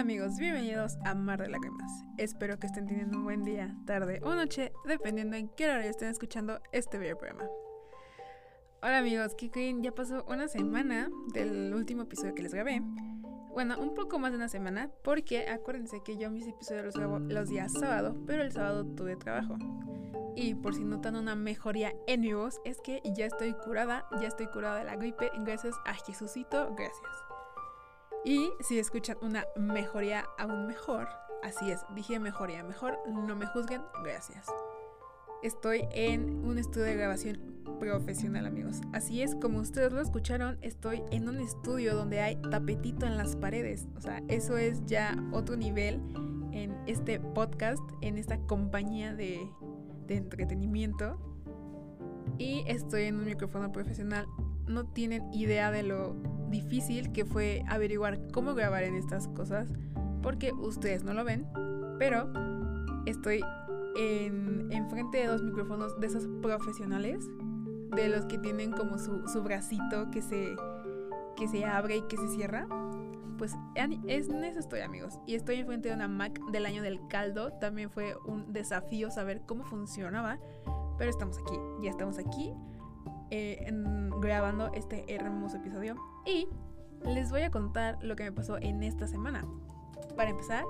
Hola amigos, bienvenidos a Mar de Lágrimas. Espero que estén teniendo un buen día, tarde o noche, dependiendo en qué hora estén escuchando este bello programa. Hola amigos, ¿qué creen? Ya pasó una semana del último episodio que les grabé. Bueno, un poco más de una semana, porque acuérdense que yo mis episodios los grabo los días sábado, pero el sábado tuve trabajo. Y por si notan una mejoría en mi voz, es que ya estoy curada, ya estoy curada de la gripe, gracias a Jesucito, gracias. Y si escuchan una mejoría aún mejor, así es, dije mejoría mejor, no me juzguen, gracias. Estoy en un estudio de grabación profesional, amigos. Así es, como ustedes lo escucharon, estoy en un estudio donde hay tapetito en las paredes. O sea, eso es ya otro nivel en este podcast, en esta compañía de, de entretenimiento. Y estoy en un micrófono profesional. No tienen idea de lo difícil que fue averiguar cómo grabar en estas cosas, porque ustedes no lo ven, pero estoy en, frente de dos micrófonos de esos profesionales, de los que tienen como su, su bracito que se, que se abre y que se cierra. Pues es, en eso estoy amigos. Y estoy enfrente de una Mac del año del caldo. También fue un desafío saber cómo funcionaba. Pero estamos aquí, ya estamos aquí eh, grabando este hermoso episodio. Y les voy a contar lo que me pasó en esta semana. Para empezar,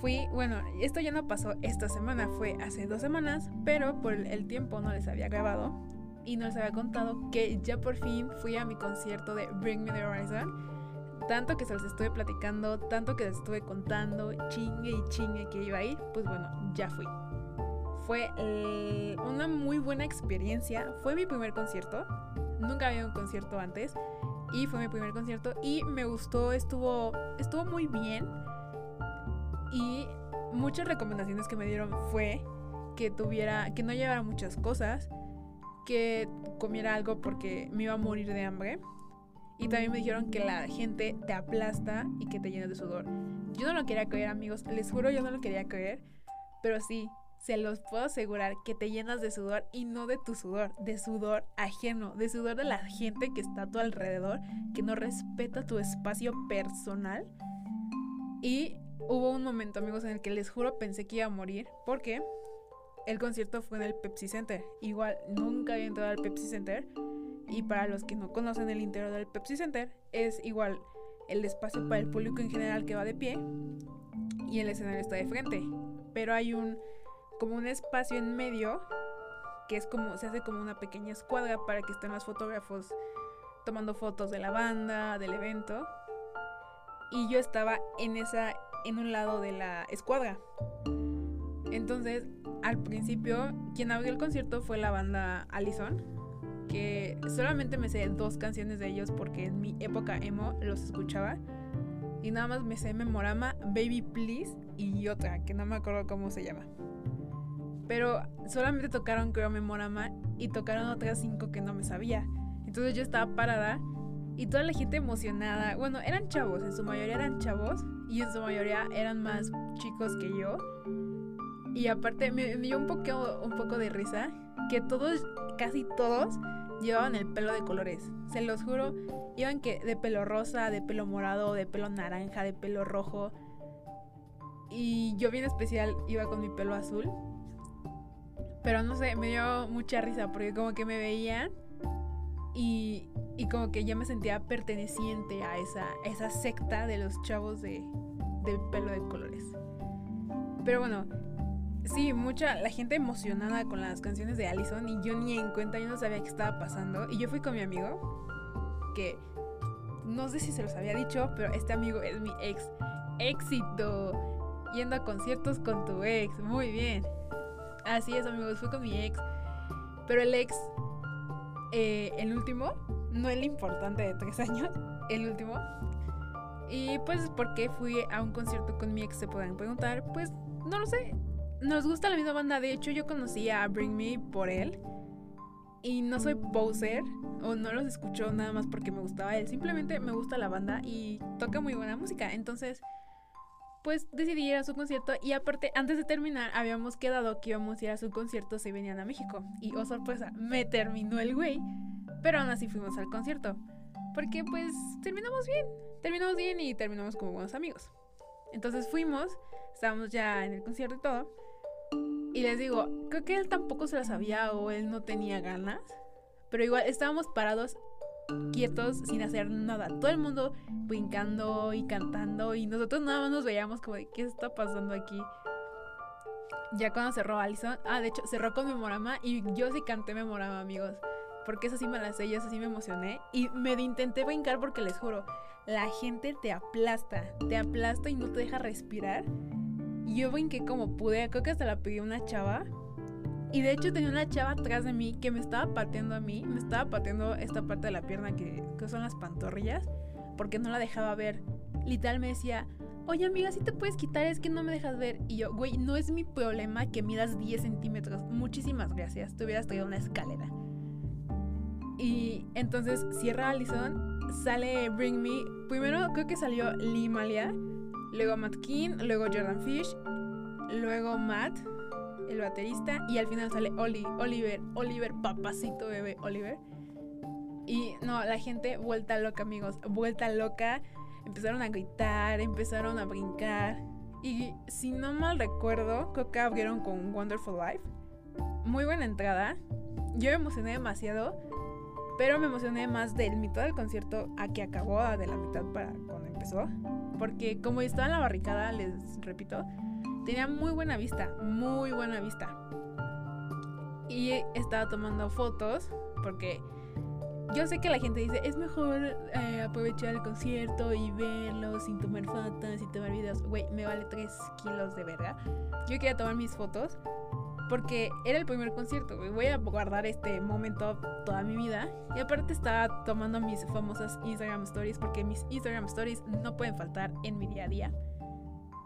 fui, bueno, esto ya no pasó esta semana, fue hace dos semanas, pero por el tiempo no les había grabado y no les había contado que ya por fin fui a mi concierto de Bring Me the Horizon. Tanto que se los estuve platicando, tanto que les estuve contando, chingue y chingue que iba a ir, pues bueno, ya fui. Fue eh, una muy buena experiencia. Fue mi primer concierto. Nunca había un concierto antes. Y fue mi primer concierto. Y me gustó. Estuvo, estuvo muy bien. Y muchas recomendaciones que me dieron fue que tuviera. que no llevara muchas cosas. Que comiera algo porque me iba a morir de hambre. Y también me dijeron que la gente te aplasta y que te llena de sudor. Yo no lo quería creer, amigos. Les juro, yo no lo quería creer. Pero sí, se los puedo asegurar que te llenas de sudor y no de tu sudor, de sudor ajeno, de sudor de la gente que está a tu alrededor, que no respeta tu espacio personal. Y hubo un momento, amigos, en el que les juro pensé que iba a morir porque el concierto fue en el Pepsi Center. Igual nunca había entrado al Pepsi Center. Y para los que no conocen el interior del Pepsi Center, es igual el espacio para el público en general que va de pie y el escenario está de frente. Pero hay un como un espacio en medio que es como se hace como una pequeña escuadra para que estén los fotógrafos tomando fotos de la banda, del evento. Y yo estaba en esa en un lado de la escuadra. Entonces, al principio quien abrió el concierto fue la banda Allison, que solamente me sé dos canciones de ellos porque en mi época emo los escuchaba. Y nada más me sé Memorama, Baby Please y otra que no me acuerdo cómo se llama. Pero solamente tocaron creo Memorama y tocaron otras cinco que no me sabía. Entonces yo estaba parada y toda la gente emocionada. Bueno, eran chavos, en su mayoría eran chavos y en su mayoría eran más chicos que yo. Y aparte me, dio un poco, un poco de risa que todos, casi todos, llevaban el pelo de colores. Se los juro, iban que de pelo rosa, de pelo morado, de pelo naranja, de pelo rojo. Y yo bien especial iba con mi pelo azul. Pero no sé, me dio mucha risa porque como que me veían y, y como que ya me sentía perteneciente a esa, esa secta de los chavos de, pelo de colores. Pero bueno, sí, mucha la gente emocionada con las canciones de Allison y yo ni en cuenta, yo no sabía qué estaba pasando. Y yo fui con mi amigo, que no sé si se los había dicho, pero este amigo es mi ex. Éxito. Yendo a conciertos con tu ex. Muy bien. Así es, amigos, fui con mi ex. Pero el ex, eh, el último, no el importante de tres años, el último. Y pues, ¿por qué fui a un concierto con mi ex? Se pueden preguntar. Pues, no lo sé. Nos gusta la misma banda. De hecho, yo conocí a Bring Me por él. Y no soy poser. O no los escucho nada más porque me gustaba él. Simplemente me gusta la banda y toca muy buena música. Entonces, pues decidí ir a su concierto y aparte antes de terminar habíamos quedado que íbamos a ir a su concierto si venían a México y oh sorpresa, me terminó el güey, pero aún así fuimos al concierto porque pues terminamos bien, terminamos bien y terminamos como buenos amigos. Entonces fuimos, estábamos ya en el concierto y todo. Y les digo, creo que él tampoco se la sabía o él no tenía ganas. Pero igual estábamos parados quietos sin hacer nada. Todo el mundo brincando y cantando y nosotros nada más nos veíamos como de qué está pasando aquí. Ya cuando cerró Alison, ah, de hecho cerró con Memorama y yo sí canté Memorama, amigos. Porque eso sí me la sé eso sí me emocioné. Y me intenté brincar porque les juro, la gente te aplasta, te aplasta y no te deja respirar. Y yo brinqué como pude, creo que hasta la pedí una chava y de hecho tenía una chava atrás de mí que me estaba pateando a mí, me estaba pateando esta parte de la pierna que, son las pantorrillas, porque no la dejaba ver. Literal me decía, oye amiga, si te puedes quitar, es que no me dejas ver. Y yo, güey, no es mi problema que midas 10 centímetros. Muchísimas gracias, te hubieras traído una escalera. Y entonces cierra Allison, sale Bring Me. Primero creo que salió Lee Malia, luego Matt King, luego Jordan Fish, luego Matt el baterista, y al final sale Oli, Oliver, Oliver, papacito bebé Oliver. Y no, la gente vuelta loca, amigos, vuelta loca. Empezaron a gritar, empezaron a brincar. Y si no mal recuerdo, creo que abrieron con Wonderful Life. Muy buena entrada. Yo me emocioné demasiado, pero me emocioné más del mitad del concierto a que acabó, de la mitad para cuando empezó. Porque como estaba en la barricada, les repito, Tenía muy buena vista, muy buena vista. Y estaba tomando fotos porque yo sé que la gente dice, es mejor eh, aprovechar el concierto y verlo sin tomar fotos y tomar videos. Güey, me vale 3 kilos de verga. Yo quería tomar mis fotos porque era el primer concierto. Voy a guardar este momento toda mi vida. Y aparte estaba tomando mis famosas Instagram Stories porque mis Instagram Stories no pueden faltar en mi día a día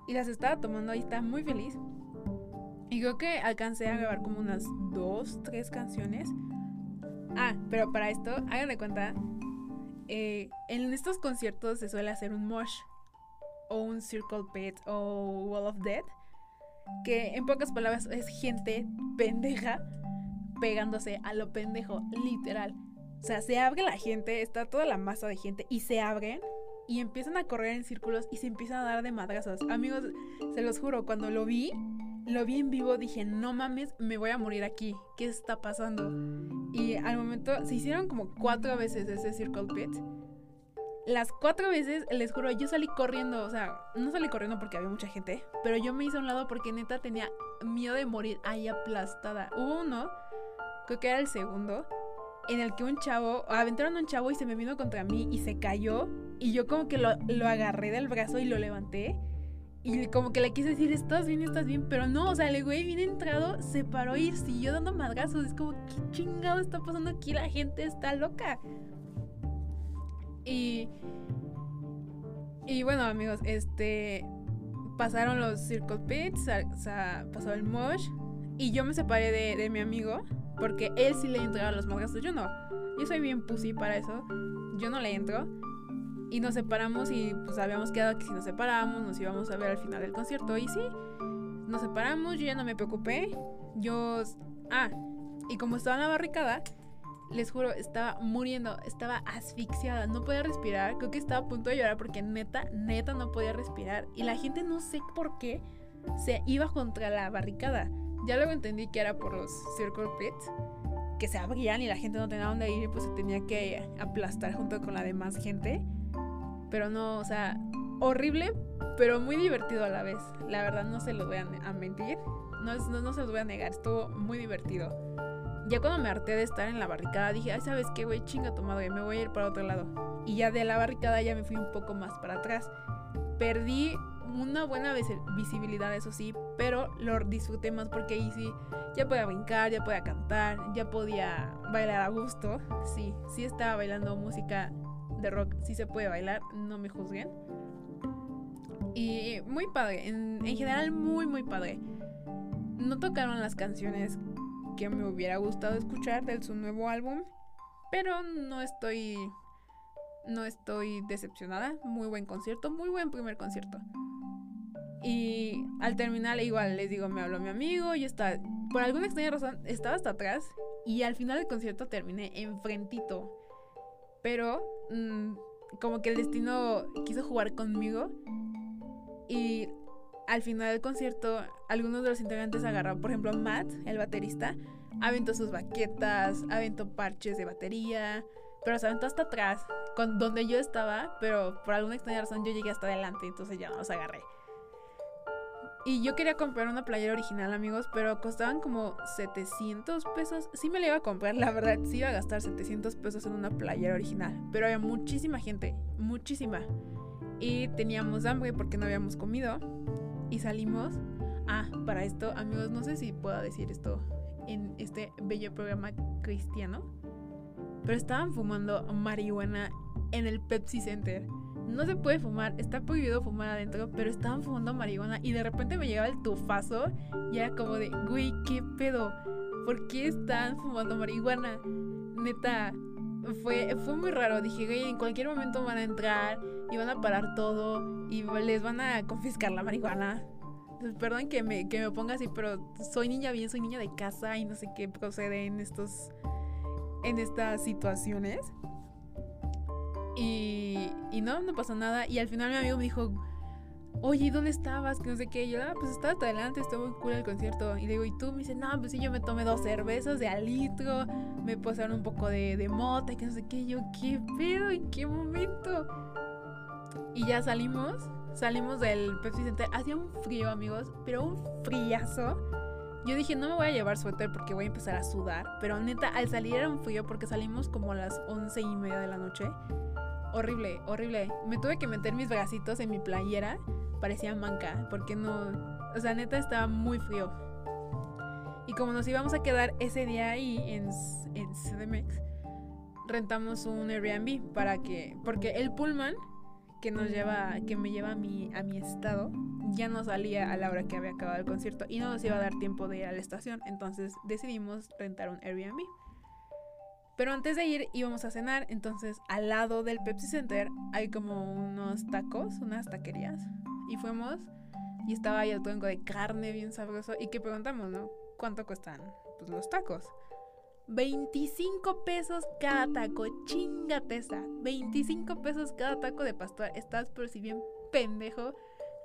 y las estaba tomando ahí, estaba muy feliz. Y creo que alcancé a grabar como unas dos, tres canciones. Ah, pero para esto, hagan de cuenta, eh, en estos conciertos se suele hacer un mosh o un circle pit o wall of death, que en pocas palabras es gente pendeja pegándose a lo pendejo, literal. O sea, se abre la gente, está toda la masa de gente y se abren y empiezan a correr en círculos y se empiezan a dar de madrazos. Amigos, se los juro, cuando lo vi, lo vi en vivo, dije, no mames, me voy a morir aquí. ¿Qué está pasando? Y al momento se hicieron como cuatro veces ese Circle Pit. Las cuatro veces, les juro, yo salí corriendo, o sea, no salí corriendo porque había mucha gente, pero yo me hice a un lado porque neta tenía miedo de morir ahí aplastada. Hubo uno, creo que era el segundo, en el que un chavo, aventaron a un chavo y se me vino contra mí y se cayó y yo como que lo, agarré del brazo y lo levanté. Y como que le quise decir, estás bien, estás bien. Pero no, o sea, el güey bien entrado se paró y siguió dando madrazos. Es como, ¿qué chingado está pasando aquí? La gente está loca. Y. Y bueno, amigos, este. Pasaron los Circle Pits, o sea, pasó el Mosh. Y yo me separé de, de mi amigo. Porque él sí le entraba a los madrazos. Yo no. Yo soy bien pussy para eso. Yo no le entro. Y nos separamos y pues habíamos quedado que si nos separamos nos íbamos a ver al final del concierto. Y sí, nos separamos, yo ya no me preocupé. Yo... Ah, y como estaba en la barricada, les juro, estaba muriendo, estaba asfixiada, no podía respirar. Creo que estaba a punto de llorar porque neta, neta no podía respirar. Y la gente no sé por qué se iba contra la barricada. Ya luego entendí que era por los Circle Pits, que se abrían y la gente no tenía dónde ir y pues se tenía que aplastar junto con la demás gente. Pero no, o sea, horrible, pero muy divertido a la vez. La verdad no se lo voy a, mentir. No, no, no, se los voy a negar, estuvo muy divertido. Ya cuando me harté de estar en la barricada dije, ay, ¿sabes qué, güey? Chinga tu madre, me voy a ir para otro lado. Y ya de la barricada ya me fui un poco más para atrás. Perdí una buena visibilidad, eso sí, pero lo disfruté más porque ahí sí, ya podía brincar, ya podía cantar, ya podía bailar a gusto. Sí, sí estaba bailando música de rock sí se puede bailar, no me juzguen. Y muy padre, en, general muy muy padre. No tocaron las canciones que me hubiera gustado escuchar de su nuevo álbum, pero no estoy no estoy decepcionada. Muy buen concierto, muy buen primer concierto. Y al terminar, igual les digo, me habló mi amigo, y está, por alguna extraña razón, estaba hasta atrás. Y al final del concierto terminé enfrentito. Pero Mm, como que el destino quiso jugar conmigo Y al final del concierto, algunos de los integrantes agarraron, por ejemplo, Matt, el baterista, aventó sus baquetas, aventó parches de batería, pero se aventó hasta atrás, con donde yo estaba, pero por alguna extraña razón yo llegué hasta adelante, entonces ya no los agarré. Y yo quería comprar una playera original, amigos, pero costaban como 700 pesos. Sí me la iba a comprar, la verdad, sí iba a gastar 700 pesos en una playera original. Pero había muchísima gente, muchísima. Y teníamos hambre porque no habíamos comido. Y salimos. Ah, para esto, amigos, no sé si puedo decir esto en este bello programa cristiano. Pero estaban fumando marihuana en el Pepsi Center no se puede fumar, está prohibido fumar adentro, pero estaban fumando marihuana y de repente me llegaba el tufazo y era como de, güey, ¿qué pedo? ¿Por qué están fumando marihuana? Neta, fue, fue muy raro. Dije, güey, en cualquier momento van a entrar y van a parar todo y les van a confiscar la marihuana. perdón que me, que me ponga así, pero soy niña bien, soy niña de casa y no sé qué procede en estos en estas situaciones. Y, y no, no pasó nada. Y al final mi amigo me dijo, oye, ¿dónde estabas? Que no sé qué. Y yo, ah, pues estaba hasta adelante, estuvo muy cool el concierto. Y le digo, ¿y tú? Me dice, no, pues sí, yo me tomé dos cervezas de alitro, me pasaron un poco de, de mota que no sé qué. Y yo, ¿qué pedo? ¿En qué momento? Y ya salimos, salimos del Pepsi Center. Hacía un frío, amigos, pero un friazo. Yo dije, no me voy a llevar suéter porque voy a empezar a sudar. Pero neta, al salir era un frío porque salimos como a las once y media de la noche horrible, horrible. Me tuve que meter mis bracitos en mi playera, parecía manca, porque no, o sea, neta estaba muy frío. Y como nos íbamos a quedar ese día ahí en, en CDMX, rentamos un Airbnb para que, porque el pullman que nos lleva, que me lleva a mi, a mi estado, ya no salía a la hora que había acabado el concierto y no nos iba a dar tiempo de ir a la estación, entonces decidimos rentar un Airbnb. Pero antes de ir íbamos a cenar, entonces al lado del Pepsi Center hay como unos tacos, unas taquerías. Y fuimos y estaba ahí el tuenco de carne bien sabroso. Y que preguntamos, ¿no? ¿Cuánto cuestan pues, los tacos? 25 pesos cada taco, chingate esa. 25 pesos cada taco de pastor. Estás por si bien pendejo.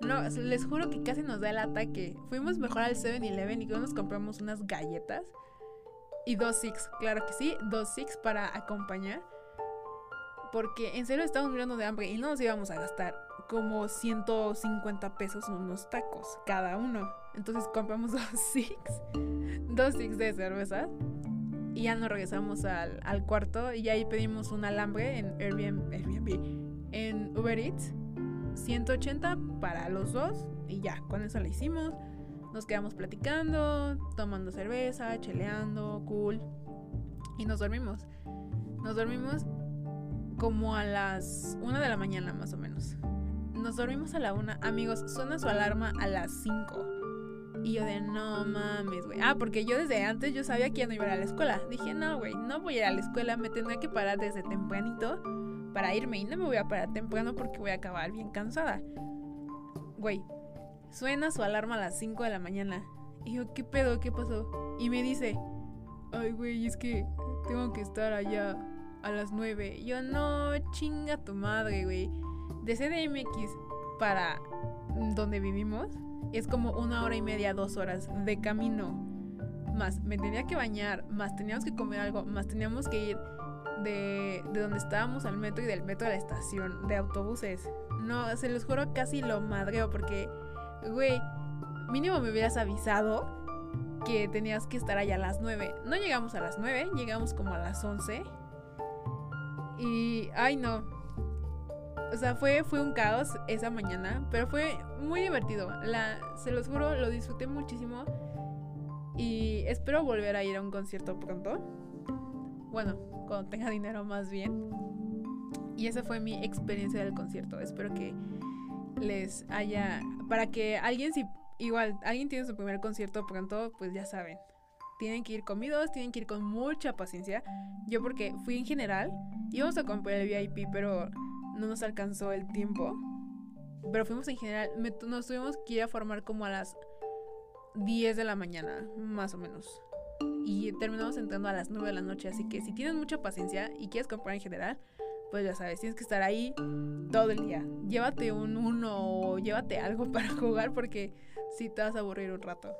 No, les juro que casi nos da el ataque. Fuimos mejor al 7-Eleven y nos compramos unas galletas y dos Six, claro que sí, dos Six para acompañar. Porque en serio estábamos mirando de hambre y no nos íbamos a gastar como 150 pesos en unos tacos cada uno. Entonces compramos dos Six, dos Six de cerveza. Y ya nos regresamos al, al cuarto y ahí pedimos un alambre en Airbnb, Airbnb, en Uber Eats. 180 para los dos y ya, con eso lo hicimos. Nos quedamos platicando, tomando cerveza, cheleando, cool. Y nos dormimos. Nos dormimos como a las una de la mañana más o menos. Nos dormimos a la una. Amigos, suena su alarma a las 5. Y yo de no mames, güey. Ah, porque yo desde antes yo sabía que ya no iba a ir a la escuela. Dije, no, güey, no voy a ir a la escuela. Me tendré que parar desde tempranito para irme. Y no me voy a parar temprano porque voy a acabar bien cansada. Güey, Suena su alarma a las 5 de la mañana. Y yo, ¿qué pedo? ¿Qué pasó? Y me dice, ay, güey, es que tengo que estar allá a las 9. Y yo, no, chinga tu madre, güey. De CDMX para donde vivimos es como una hora y media, dos horas de camino. Más me tenía que bañar, más teníamos que comer algo, más teníamos que ir de, de donde estábamos al metro y del metro a la estación de autobuses. No, se los juro, casi lo madreo porque güey, mínimo me hubieras avisado que tenías que estar allá a las 9. No llegamos a las 9, llegamos como a las 11. Y, ay no. O sea, fue, fue un caos esa mañana, pero fue muy divertido. La, se los juro, lo disfruté muchísimo. Y espero volver a ir a un concierto pronto. Bueno, cuando tenga dinero más bien. Y esa fue mi experiencia del concierto. Espero que les haya para que alguien, si igual alguien tiene su primer concierto pronto, pues ya saben. Tienen que ir comidos, tienen que ir con mucha paciencia. Yo porque fui en general, íbamos a comprar el VIP, pero no nos alcanzó el tiempo. Pero fuimos en general, nos tuvimos que ir a formar como a las 10 de la mañana, más o menos. Y terminamos entrando a las 9 de la noche, así que si tienes mucha paciencia y quieres comprar en general, pues ya sabes, tienes que estar ahí todo el día. Llévate un uno o llévate algo para jugar porque si te vas a aburrir un rato.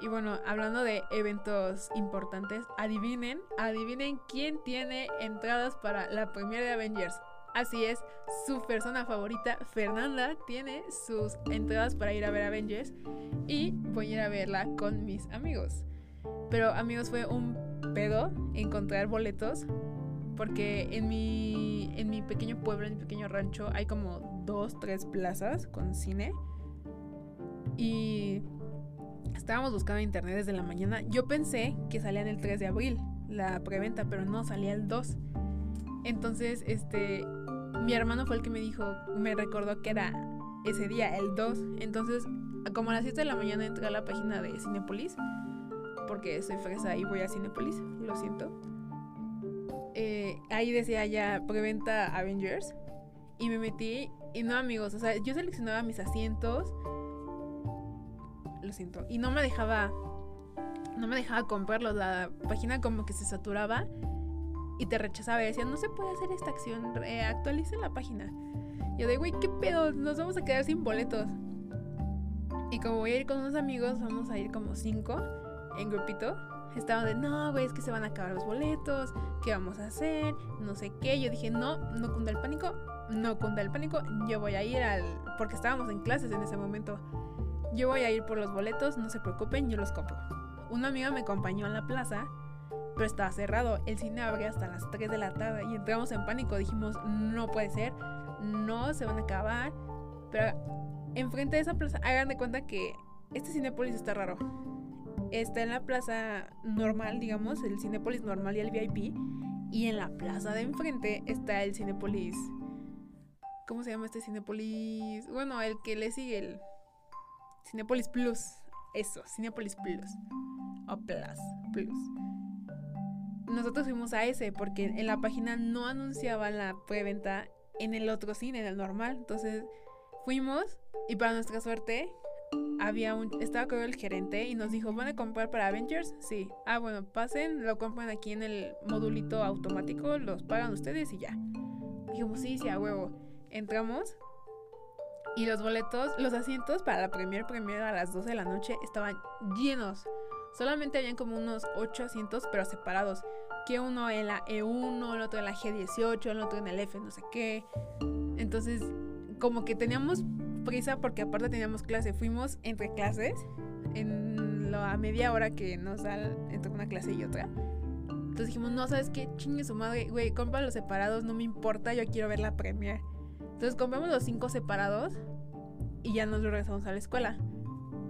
Y bueno, hablando de eventos importantes, adivinen, adivinen quién tiene entradas para la premiere de Avengers. Así es, su persona favorita, Fernanda, tiene sus entradas para ir a ver Avengers y voy a ir a verla con mis amigos. Pero amigos, fue un pedo encontrar boletos porque en mi, en mi pequeño pueblo, en mi pequeño rancho, hay como dos, tres plazas con cine. Y estábamos buscando internet desde la mañana. Yo pensé que salía en el 3 de abril la preventa, pero no, salía el 2. Entonces, este, mi hermano fue el que me dijo, me recordó que era ese día, el 2. Entonces, como a las 7 de la mañana entré a la página de Cinepolis, porque soy fresa y voy a Cinepolis, lo siento. Eh, ahí decía ya preventa Avengers y me metí y no amigos, o sea, yo seleccionaba mis asientos, lo siento, y no me dejaba, no me dejaba comprarlos, la página como que se saturaba y te rechazaba y decía, no se puede hacer esta acción, actualice la página. Yo de, güey, ¿qué pedo? Nos vamos a quedar sin boletos. Y como voy a ir con unos amigos, vamos a ir como cinco en grupito. Estaban de, no, güey, es que se van a acabar los boletos, ¿qué vamos a hacer? No sé qué. Yo dije, no, no cunda el pánico, no cunda el pánico. Yo voy a ir al. Porque estábamos en clases en ese momento. Yo voy a ir por los boletos, no se preocupen, yo los compro. Una amiga me acompañó a la plaza pero estaba cerrado. El cine abría hasta las 3 de la tarde y entramos en pánico. Dijimos, no puede ser, no se van a acabar. Pero enfrente de esa plaza, hagan de cuenta que este Cinepolis está raro. Está en la plaza normal, digamos, el Cinepolis normal y el VIP. Y en la plaza de enfrente está el Cinepolis. ¿Cómo se llama este Cinepolis? Bueno, el que le sigue el Cinepolis Plus. Eso, Cinepolis Plus. O Plus. Plus nosotros fuimos a ese porque en la página no anunciaban la preventa en el otro cine, en el normal. Entonces fuimos y para nuestra suerte había un estaba con el gerente y nos dijo, ¿van a comprar para Avengers? Sí. Ah, bueno, pasen, lo compran aquí en el modulito automático, los pagan ustedes y ya. Dijimos, sí, sí, a huevo. Entramos y los boletos, los asientos para la premier premier a las 12 de la noche estaban llenos. Solamente habían como unos 8 asientos, pero separados. Que uno en la E1, el otro en la G18, el otro en el F, no sé qué. Entonces, como que teníamos prisa porque aparte teníamos clase. Fuimos entre clases en la media hora que nos da entre una clase y otra. Entonces dijimos, no, ¿sabes qué? Chingue su madre, güey, compra los separados, no me importa, yo quiero ver la premier. Entonces compramos los cinco separados y ya nos regresamos a la escuela.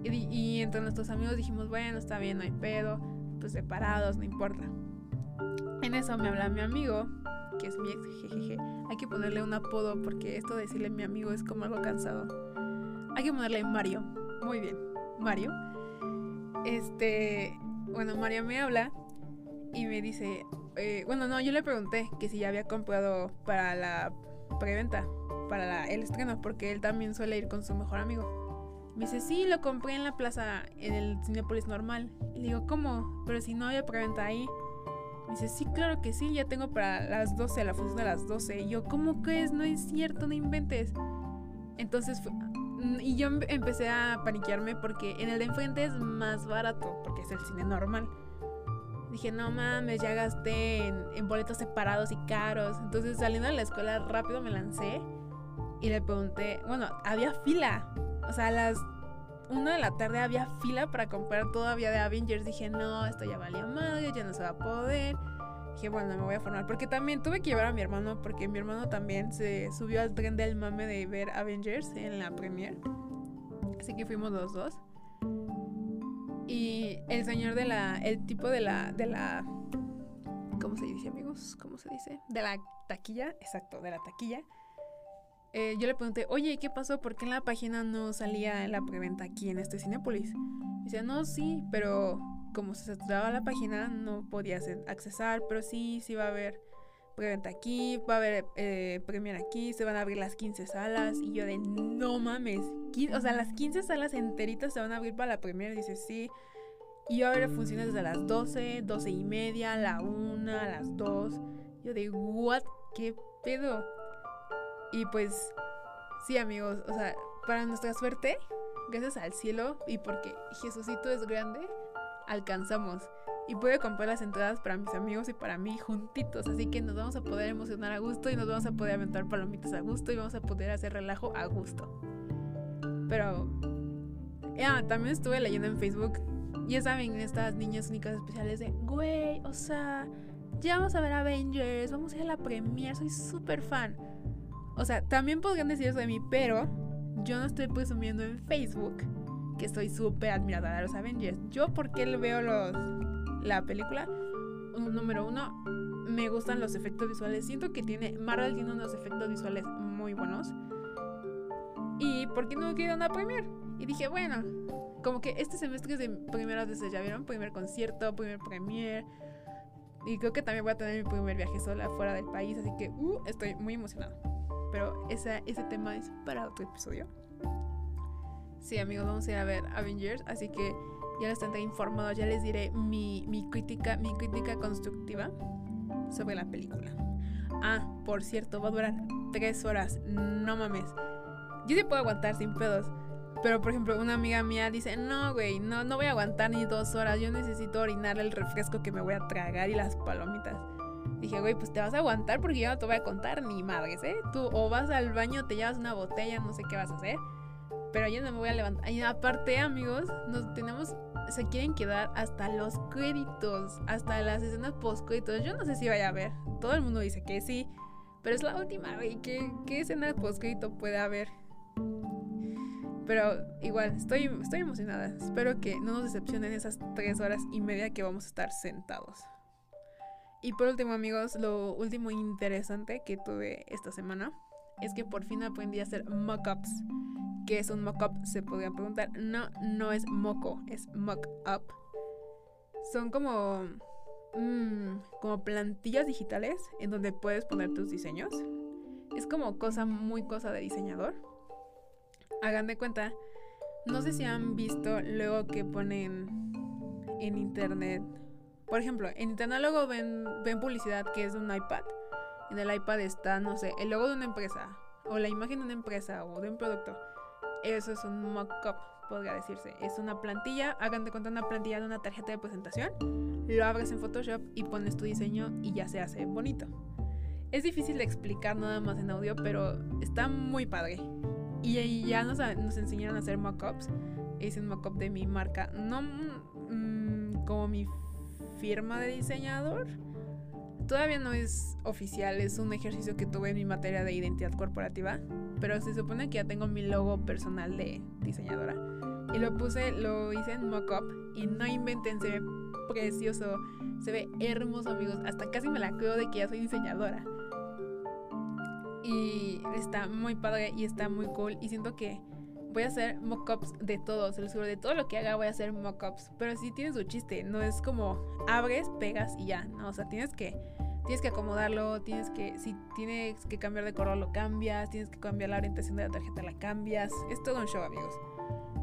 Y, entre nuestros amigos dijimos, bueno, está bien, no hay pedo, pues separados, no importa. En eso me habla mi amigo, que es mi ex, jejeje. Hay que ponerle un apodo porque esto de decirle mi amigo es como algo cansado. Hay que ponerle Mario. Muy bien, Mario. Este, bueno, Mario me habla y me dice, eh, bueno, no, yo le pregunté que si ya había comprado para la preventa, para el estreno, porque él también suele ir con su mejor amigo. Me dice, sí, lo compré en la plaza, en el Cinepolis normal. Y le digo, ¿cómo? Pero si no había preventa ahí. Me dice, sí, claro que sí, ya tengo para las 12, la función de las 12. Y yo, ¿cómo crees? No es cierto, no inventes. Entonces, mm, y yo empecé a paniquearme porque en el de enfrente es más barato, porque es el cine normal. Dije, no mames, ya gasté en, en boletos separados y caros. Entonces, saliendo de la escuela rápido me lancé y le pregunté, bueno, había fila o sea, las 1 de la tarde había fila para comprar todavía de Avengers. Dije, no, esto ya valió madre, ya no se va a poder. Dije, bueno, me voy a formar. Porque también tuve que llevar a mi hermano, porque mi hermano también se subió al tren del mame de ver Avengers en la premiere. Así que fuimos los dos. Y el señor de la. El tipo de la. De la ¿Cómo se dice, amigos? ¿Cómo se dice? De la taquilla. Exacto, de la taquilla eh, yo le pregunté, oye, ¿qué pasó? ¿Por qué en la página no salía la preventa aquí en este Cinépolis? Dice, no, sí, pero como se saturaba la página, no podías accesar, pero sí, sí va a haber preventa aquí, va a haber eh, premier aquí, se van a abrir las 15 salas. Y yo de, no mames, o sea, las 15 salas enteritas se van a abrir para la premier. Dice, sí. Y va a haber funciones desde las 12, 12 y media, la 1, las 2. Yo de, what ¿qué pedo? Y pues, sí, amigos, o sea, para nuestra suerte, gracias al cielo y porque Jesucito es grande, alcanzamos. Y pude comprar las entradas para mis amigos y para mí juntitos. Así que nos vamos a poder emocionar a gusto y nos vamos a poder aventar palomitas a gusto y vamos a poder hacer relajo a gusto. Pero ya, también estuve leyendo en Facebook. Ya saben, estas niñas únicas especiales de, güey, o sea, ya vamos a ver Avengers, vamos a ir a la premiere, soy súper fan. O sea, también podrían decir eso de mí, pero yo no estoy presumiendo en Facebook que soy súper admirada de los Avengers. Yo, porque le veo los, la película? Número uno, me gustan los efectos visuales. Siento que tiene, Marvel tiene unos efectos visuales muy buenos. Y ¿por qué no quiero una premier? Y dije, bueno, como que este semestre es de primeras veces, ¿ya vieron? Primer concierto, primer premier. Y creo que también voy a tener mi primer viaje sola fuera del país, así que uh, estoy muy emocionada. Pero ese tema es para otro episodio. Sí, amigos, vamos a ir a ver Avengers, así que ya les tendré informados, ya les diré mi, mi, crítica, mi crítica constructiva sobre la película. Ah, por cierto, va a durar tres horas, no mames. Yo sí puedo aguantar sin pedos. Pero, por ejemplo, una amiga mía dice, no, güey, no, no voy a aguantar ni dos horas. Yo necesito orinar el refresco que me voy a tragar y las palomitas. Dije, güey, pues te vas a aguantar porque yo no te voy a contar ni madres, ¿eh? Tú o vas al baño, te llevas una botella, no sé qué vas a hacer. Pero yo no me voy a levantar. Y aparte, amigos, nos tenemos. Se quieren quedar hasta los créditos, hasta las escenas post-créditos. Yo no sé si vaya a ver. Todo el mundo dice que sí. Pero es la última, güey. ¿Qué, qué escena post-crédito puede haber? Pero igual, estoy, estoy emocionada. Espero que no nos decepcionen esas tres horas y media que vamos a estar sentados. Y por último, amigos, lo último interesante que tuve esta semana es que por fin aprendí a hacer mockups. ¿Qué es un mockup? Se podría preguntar. No, no es moco, es mockup. Son como, mmm, como plantillas digitales en donde puedes poner tus diseños. Es como cosa muy cosa de diseñador. Hagan de cuenta. No sé si han visto luego que ponen en internet. Por ejemplo, en internet luego ven, ven publicidad que es de un iPad. En el iPad está, no sé, el logo de una empresa. O la imagen de una empresa o de un producto. Eso es un mock-up, podría decirse. Es una plantilla, hagan de cuenta una plantilla de una tarjeta de presentación, lo abres en Photoshop y pones tu diseño y ya se hace bonito. Es difícil de explicar nada más en audio, pero está muy padre. Y ya nos, nos enseñaron a hacer mock-ups. Hice un mock-up de mi marca, no mm, como mi firma de diseñador. Todavía no es oficial, es un ejercicio que tuve en mi materia de identidad corporativa pero se supone que ya tengo mi logo personal de diseñadora. Y lo puse, lo hice en mockup y no inventen, se ve precioso, se ve hermoso, amigos. Hasta casi me la creo de que ya soy diseñadora. Y está muy padre y está muy cool. Y siento que voy a hacer mockups de todo, se lo de todo lo que haga voy a hacer mockups. Pero sí tiene su chiste, no es como abres, pegas y ya, no, o sea, tienes que tienes que acomodarlo, tienes que, si tienes que cambiar de color lo cambias, tienes que cambiar la orientación de la tarjeta la cambias. Es todo un show, amigos.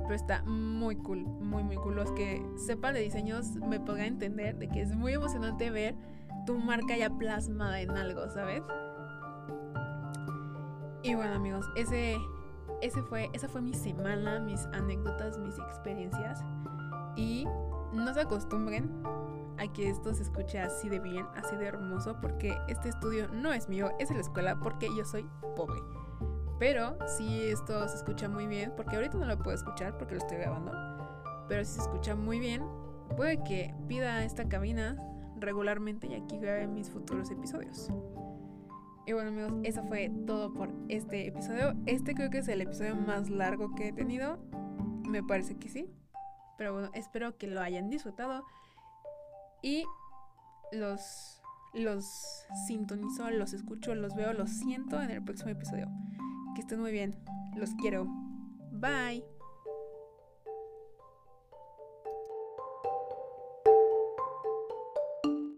Pero está muy cool, muy muy cool. Los que sepan de diseños me podrán entender de que es muy emocionante ver tu marca ya plasmada en algo, ¿sabes? Y bueno, amigos, ese ese fue esa fue mi semana, mis anécdotas, mis experiencias y no se acostumbren a que esto se escuche así de bien, así de hermoso, porque este estudio no es mío, es de la escuela, porque yo soy pobre. Pero si esto se escucha muy bien, porque ahorita no lo puedo escuchar porque lo estoy grabando, pero si se escucha muy bien, puede que pida esta cabina regularmente y aquí grabe mis futuros episodios. Y bueno amigos, eso fue todo por este episodio. Este creo que es el episodio más largo que he tenido. Me parece que sí. Pero bueno, espero que lo hayan disfrutado. Y los, los sintonizo, los escucho, los veo, los siento en el próximo episodio. Que estén muy bien. Los quiero. Bye.